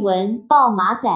文爆马仔，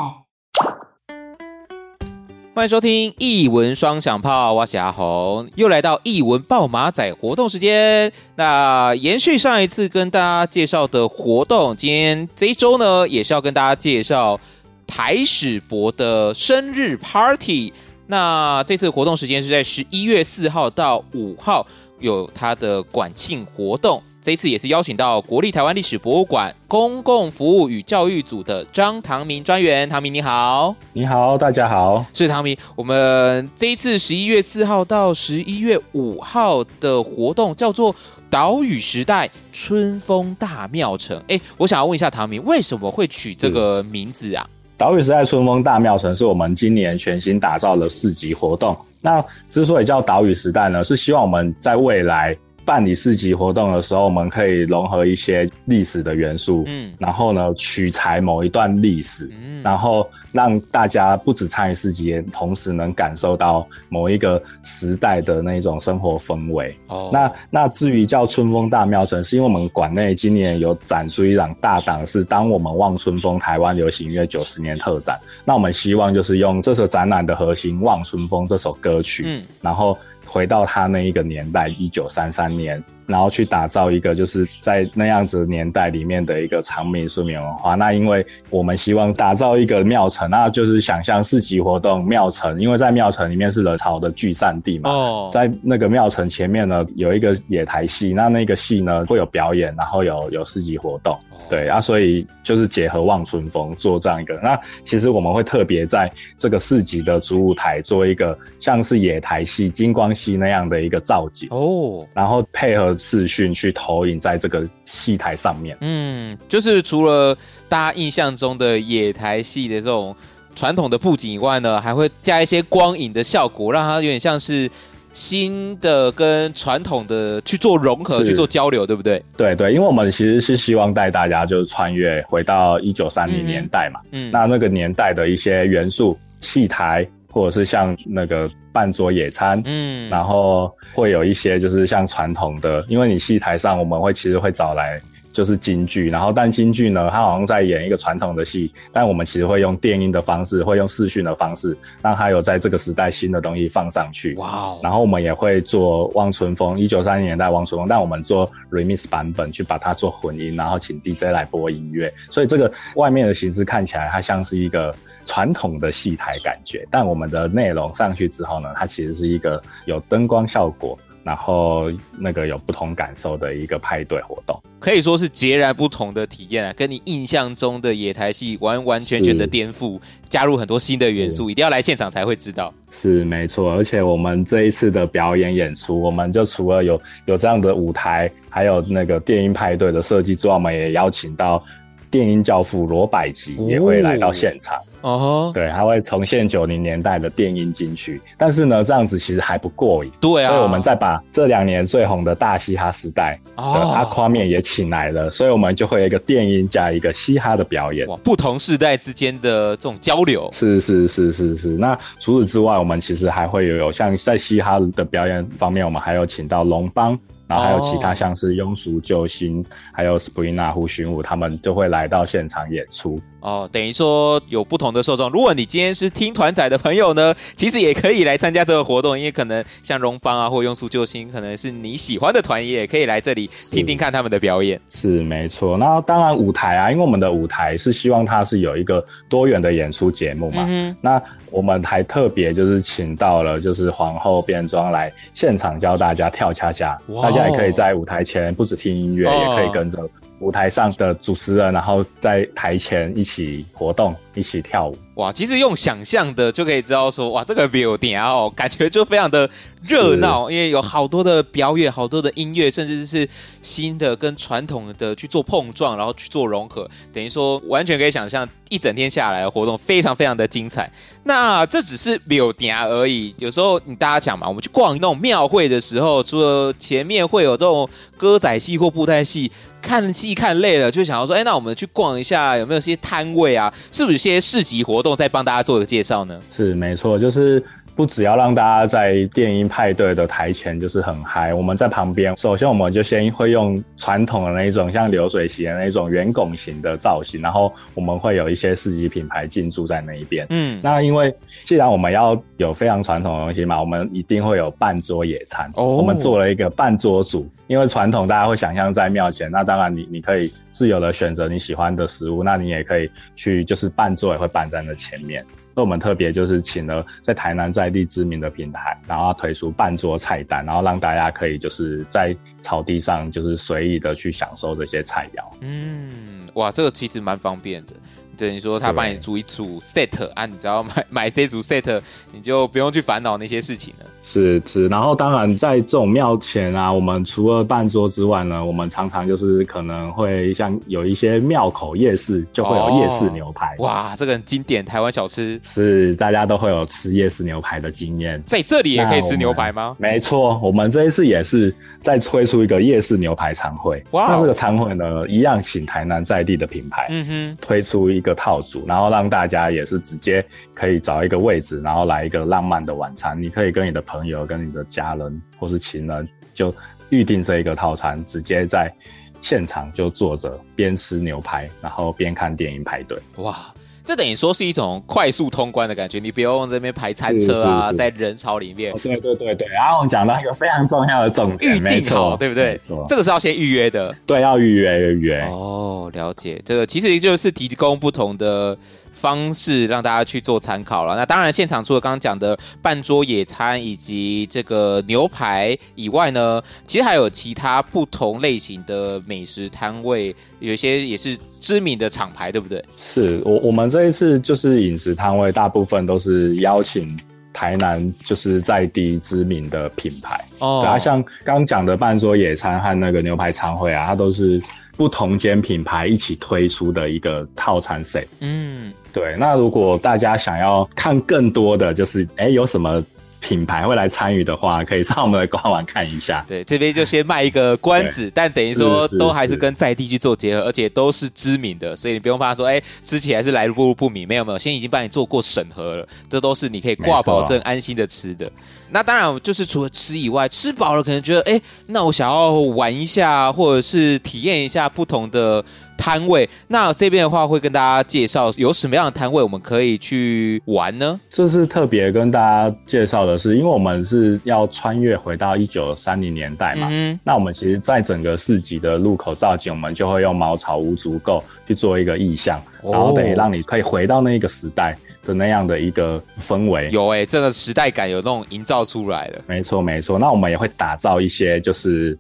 欢迎收听艺文双响炮，我是阿红，又来到艺文爆马仔活动时间。那延续上一次跟大家介绍的活动，今天这一周呢，也是要跟大家介绍台史博的生日 Party。那这次活动时间是在十一月四号到五号，有他的馆庆活动。这一次也是邀请到国立台湾历史博物馆公共服务与教育组的张唐明专员。唐明你好，你好，大家好，是唐明。我们这一次十一月四号到十一月五号的活动叫做“岛屿时代春风大庙城”。哎，我想要问一下唐明，为什么会取这个名字啊？岛屿时代春风大庙城是我们今年全新打造的市集活动。那之所以叫岛屿时代呢，是希望我们在未来办理市集活动的时候，我们可以融合一些历史的元素，嗯，然后呢，取材某一段历史，嗯，然后。让大家不止参与市集，同时能感受到某一个时代的那种生活氛围。哦，那那至于叫春风大庙城，是因为我们馆内今年有展出一档大档，是当我们望春风台湾流行音乐九十年特展。那我们希望就是用这首展览的核心《望春风》这首歌曲，嗯，然后回到他那一个年代，一九三三年。然后去打造一个就是在那样子年代里面的一个长民书面文化。那因为我们希望打造一个庙城，那就是想象市集活动庙城，因为在庙城里面是人潮的聚散地嘛。哦。在那个庙城前面呢，有一个野台戏，那那个戏呢会有表演，然后有有市集活动。对啊，所以就是结合望春风做这样一个。那其实我们会特别在这个市集的主舞台做一个像是野台戏、金光戏那样的一个造景哦，然后配合视讯去投影在这个戏台上面。嗯，就是除了大家印象中的野台戏的这种传统的布景以外呢，还会加一些光影的效果，让它有点像是。新的跟传统的去做融合，去做交流，对不对？对对，因为我们其实是希望带大家就是穿越回到一九三零年代嘛，嗯，那那个年代的一些元素，戏台或者是像那个办桌野餐，嗯，然后会有一些就是像传统的，因为你戏台上我们会其实会找来。就是京剧，然后但京剧呢，它好像在演一个传统的戏，但我们其实会用电音的方式，会用视讯的方式，让它有在这个时代新的东西放上去。哇 Wow！然后我们也会做望春风，一九三零年代望春风，但我们做 remix 版本，去把它做混音，然后请 DJ 来播音乐，所以这个外面的形式看起来它像是一个传统的戏台感觉，但我们的内容上去之后呢，它其实是一个有灯光效果。然后那个有不同感受的一个派对活动，可以说是截然不同的体验啊，跟你印象中的野台戏完完全全的颠覆，加入很多新的元素，一定要来现场才会知道。是没错，而且我们这一次的表演演出，我们就除了有有这样的舞台，还有那个电音派对的设计之外，我们也邀请到电音教父罗百吉也会来到现场。哦哦，uh huh. 对，它会重现九零年代的电音金曲，但是呢，这样子其实还不过瘾。对啊，所以我们再把这两年最红的大嘻哈时代的阿夸面也请来了，所以我们就会有一个电音加一个嘻哈的表演。哇，不同世代之间的这种交流，是是是是是。那除此之外，我们其实还会有有像在嘻哈的表演方面，我们还有请到龙邦。然后还有其他像是庸俗救星，还有 Springa 胡寻武，他们就会来到现场演出。哦，等于说有不同的受众。如果你今天是听团仔的朋友呢，其实也可以来参加这个活动，因为可能像荣邦啊或庸俗救星，可能是你喜欢的团，也可以来这里听听看他们的表演。是，是没错。那当然舞台啊，因为我们的舞台是希望它是有一个多元的演出节目嘛。嗯。那我们还特别就是请到了就是皇后变装来现场教大家跳恰恰。哇。大家也可以在舞台前不止听音乐，哦、也可以跟着舞台上的主持人，然后在台前一起活动，一起跳舞。哇，其实用想象的就可以知道说，哇，这个 building 哦，感觉就非常的热闹，因为有好多的表演，好多的音乐，甚至是新的跟传统的去做碰撞，然后去做融合，等于说完全可以想象一整天下来的活动非常非常的精彩。那这只是 building 而已，有时候你大家讲嘛，我们去逛那种庙会的时候，除了前面会有这种歌仔戏或布袋戏。看戏看累了，就想要说，哎、那我们去逛一下，有没有些摊位啊？是不是有些市集活动？再帮大家做一个介绍呢？是没错，就是不只要让大家在电音派对的台前就是很嗨，我们在旁边，首先我们就先会用传统的那一种像流水席的那种圆拱形的造型，然后我们会有一些市级品牌进驻在那一边。嗯，那因为既然我们要有非常传统的东西嘛，我们一定会有半桌野餐。哦，我们做了一个半桌组，因为传统大家会想象在庙前，那当然你你可以自由的选择你喜欢的食物，那你也可以去就是半桌也会办在那前面。那我们特别就是请了在台南在地知名的平台，然后推出半桌菜单，然后让大家可以就是在草地上就是随意的去享受这些菜肴。嗯，哇，这个其实蛮方便的。等于说他帮你组一组 set 啊，你只要买 买这组 set，你就不用去烦恼那些事情了。是是，然后当然在这种庙前啊，我们除了办桌之外呢，我们常常就是可能会像有一些庙口夜市，就会有夜市牛排。哦、哇，这个很经典台湾小吃，是大家都会有吃夜市牛排的经验。在这里也可以吃牛排吗？没错，我们这一次也是在推出一个夜市牛排餐会。哇，那这个餐会呢，一样请台南在地的品牌，嗯哼，推出一个套组，然后让大家也是直接可以找一个位置，然后来一个浪漫的晚餐。你可以跟你的朋友、跟你的家人或是情人，就预定这一个套餐，直接在现场就坐着边吃牛排，然后边看电影排队。哇，这等于说是一种快速通关的感觉，你不用这边排餐车啊，在人潮里面。哦、对对对对，然后我们讲到一个非常重要的重点，预定好，对不对？没错，这个是要先预约的。对，要预约预约。哦，了解。这个其实就是提供不同的。方式让大家去做参考了。那当然，现场除了刚刚讲的半桌野餐以及这个牛排以外呢，其实还有其他不同类型的美食摊位，有一些也是知名的厂牌，对不对？是我我们这一次就是饮食摊位，大部分都是邀请台南就是在地知名的品牌哦。然后像刚讲的半桌野餐和那个牛排餐会啊，它都是不同间品牌一起推出的一个套餐 set。嗯。对，那如果大家想要看更多的就是，哎，有什么品牌会来参与的话，可以上我们的官网看一下。对，这边就先卖一个关子，但等于说都还是跟在地去做结合，而且都是知名的，所以你不用怕说，哎，吃起来是来路不明。没有没有，现在已经帮你做过审核了，这都是你可以挂保证、安心的吃的。那当然，就是除了吃以外，吃饱了可能觉得，哎，那我想要玩一下，或者是体验一下不同的摊位。那这边的话，会跟大家介绍有什么样的摊位我们可以去玩呢？这是特别跟大家介绍的是，因为我们是要穿越回到一九三零年代嘛。嗯。那我们其实在整个市集的入口造景，我们就会用茅草屋足够去做一个意象，然后等于让你可以回到那个时代。的那样的一个氛围有哎、欸，这个时代感有那种营造出来的。没错没错，那我们也会打造一些，就是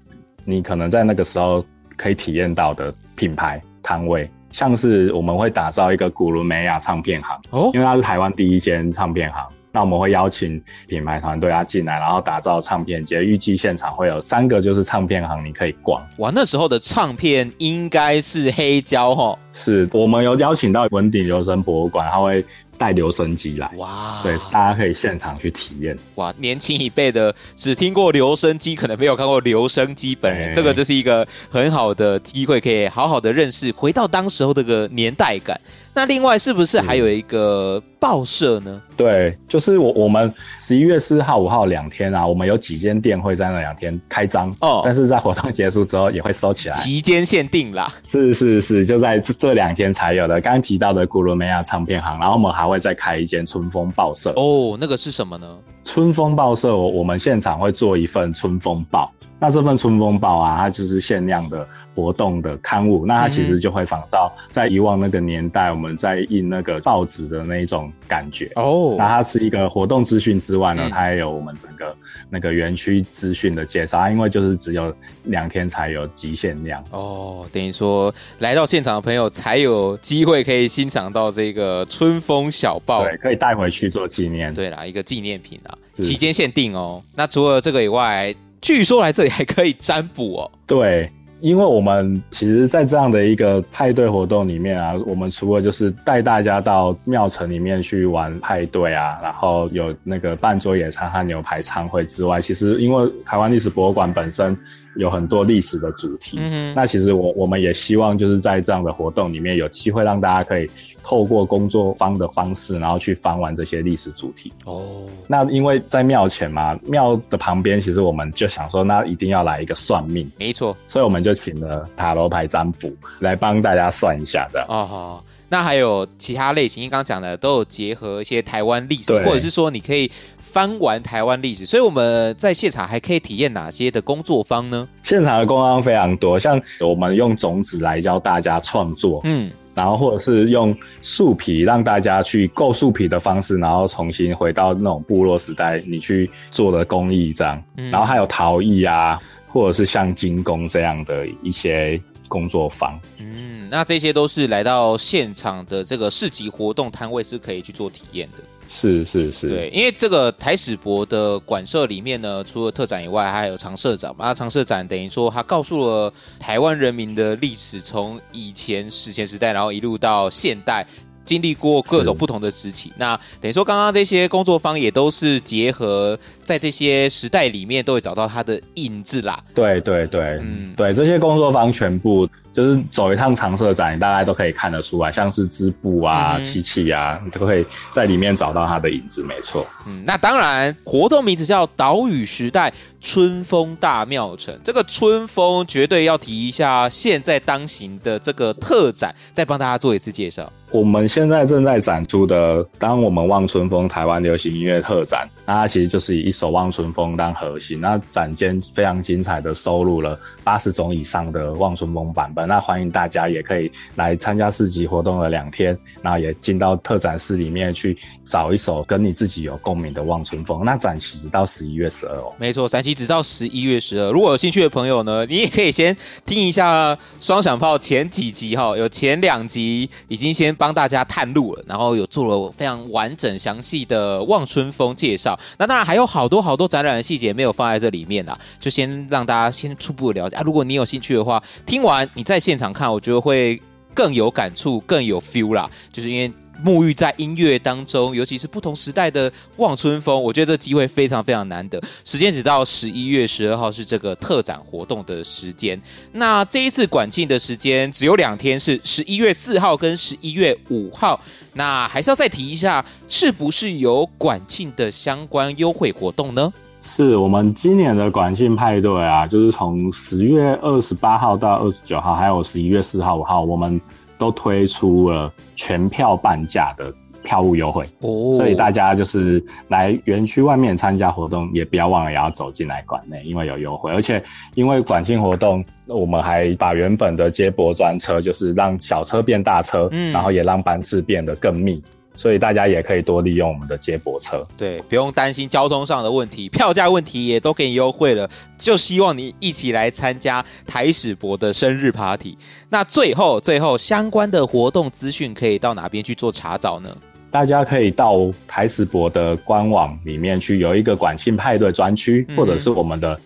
你可能在那个时候可以体验到的品牌摊位，像是我们会打造一个古伦美亚唱片行哦，因为它是台湾第一间唱片行。那我们会邀请品牌团队啊进来，然后打造唱片节。预计现场会有三个就是唱片行，你可以逛。哇，那时候的唱片应该是黑胶哦。是我们有邀请到文鼎留声博物馆，他会。带留声机来哇，所以大家可以现场去体验哇。年轻一辈的只听过留声机，可能没有看过留声机本人，这个就是一个很好的机会，可以好好的认识，回到当时候这个年代感。那另外是不是还有一个报社呢？对，就是我我们十一月四号、五号两天啊，我们有几间店会在那两天开张哦，但是在活动结束之后也会收起来，期间限定啦。是是是，就在这这两天才有的。刚刚提到的古罗梅亚唱片行，然后我们还会再开一间春风报社哦，那个是什么呢？春风报社，我我们现场会做一份春风报，那这份春风报啊，它就是限量的。活动的刊物，那它其实就会仿照在以往那个年代，我们在印那个报纸的那一种感觉哦。那它是一个活动资讯之外呢，嗯、它也有我们整个那个园区资讯的介绍。因为就是只有两天才有极限量哦，等于说来到现场的朋友才有机会可以欣赏到这个春风小报，对，可以带回去做纪念。对啦，一个纪念品啊，期间限定哦。那除了这个以外，据说来这里还可以占卜哦。对。因为我们其实，在这样的一个派对活动里面啊，我们除了就是带大家到庙城里面去玩派对啊，然后有那个半桌野餐和牛排餐会之外，其实因为台湾历史博物馆本身有很多历史的主题。嗯，那其实我我们也希望就是在这样的活动里面，有机会让大家可以透过工作坊的方式，然后去翻完这些历史主题。哦，那因为在庙前嘛，庙的旁边，其实我们就想说，那一定要来一个算命。没错，所以我们就请了塔罗牌占卜来帮大家算一下的。哦，好。那还有其他类型，因为刚刚讲的都有结合一些台湾历史，或者是说你可以翻完台湾历史，所以我们在现场还可以体验哪些的工作坊呢？现场的工作坊非常多，像我们用种子来教大家创作，嗯，然后或者是用树皮让大家去构树皮的方式，然后重新回到那种部落时代你去做的工艺这样，嗯，然后还有陶艺啊，或者是像金工这样的一些工作坊，嗯。那这些都是来到现场的这个市集活动摊位是可以去做体验的。是是是，对，因为这个台史博的馆舍里面呢，除了特展以外，还有常设展嘛。那常设展等于说，它告诉了台湾人民的历史，从以前史前时代，然后一路到现代。经历过各种不同的时期，那等于说刚刚这些工作方也都是结合在这些时代里面，都会找到它的印字啦。对对对，嗯，对，这些工作方全部就是走一趟常设展，你大概都可以看得出来，像是织布啊、漆器啊，你都可以在里面找到它的影子，没错。嗯，那当然，活动名字叫岛屿时代春风大庙城，这个春风绝对要提一下，现在当行的这个特展，再帮大家做一次介绍。我们现在正在展出的《当我们望春风》台湾流行音乐特展，那它其实就是以一首《望春风》当核心，那展间非常精彩的收录了八十种以上的《望春风》版本，那欢迎大家也可以来参加市集活动的两天，然后也进到特展室里面去找一首跟你自己有共鸣的《望春风》。那展期直到十一月十二哦，没错，展期直到十一月十二。如果有兴趣的朋友呢，你也可以先听一下双响炮前几集哈，有前两集已经先。帮大家探路了，然后有做了非常完整详细的望春风介绍。那当然还有好多好多展览的细节没有放在这里面啊，就先让大家先初步了解啊。如果你有兴趣的话，听完你再在现场看，我觉得会更有感触，更有 feel 啦。就是因为。沐浴在音乐当中，尤其是不同时代的望春风，我觉得这机会非常非常难得。时间只到十一月十二号是这个特展活动的时间。那这一次管庆的时间只有两天，是十一月四号跟十一月五号。那还是要再提一下，是不是有管庆的相关优惠活动呢？是我们今年的馆庆派对啊，就是从十月二十八号到二十九号，还有十一月四号、五号，我们。都推出了全票半价的票务优惠，oh. 所以大家就是来园区外面参加活动，也不要忘了也要走进来馆内，因为有优惠。而且因为馆庆活动，我们还把原本的接驳专车，就是让小车变大车，嗯，然后也让班次变得更密。所以大家也可以多利用我们的接驳车，对，不用担心交通上的问题，票价问题也都给你优惠了。就希望你一起来参加台史博的生日 party。那最后，最后相关的活动资讯可以到哪边去做查找呢？大家可以到台史博的官网里面去，有一个管庆派对专区，或者是我们的。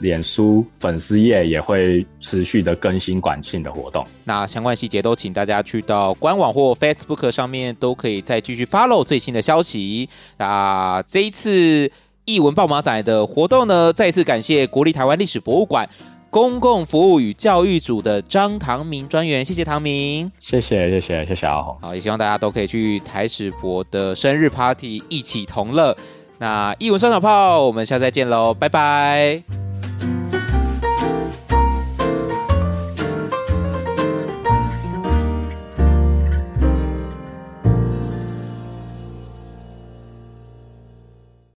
脸书粉丝页也会持续的更新管庆的活动，那相关细节都请大家去到官网或 Facebook 上面都可以再继续 follow 最新的消息。那这一次译文爆马仔的活动呢，再次感谢国立台湾历史博物馆公共服务与教育组的张唐明专员，谢谢唐明，谢谢谢谢谢谢阿红，好，也希望大家都可以去台史博的生日 party 一起同乐。那艺文双小炮，我们下次再见喽，拜拜。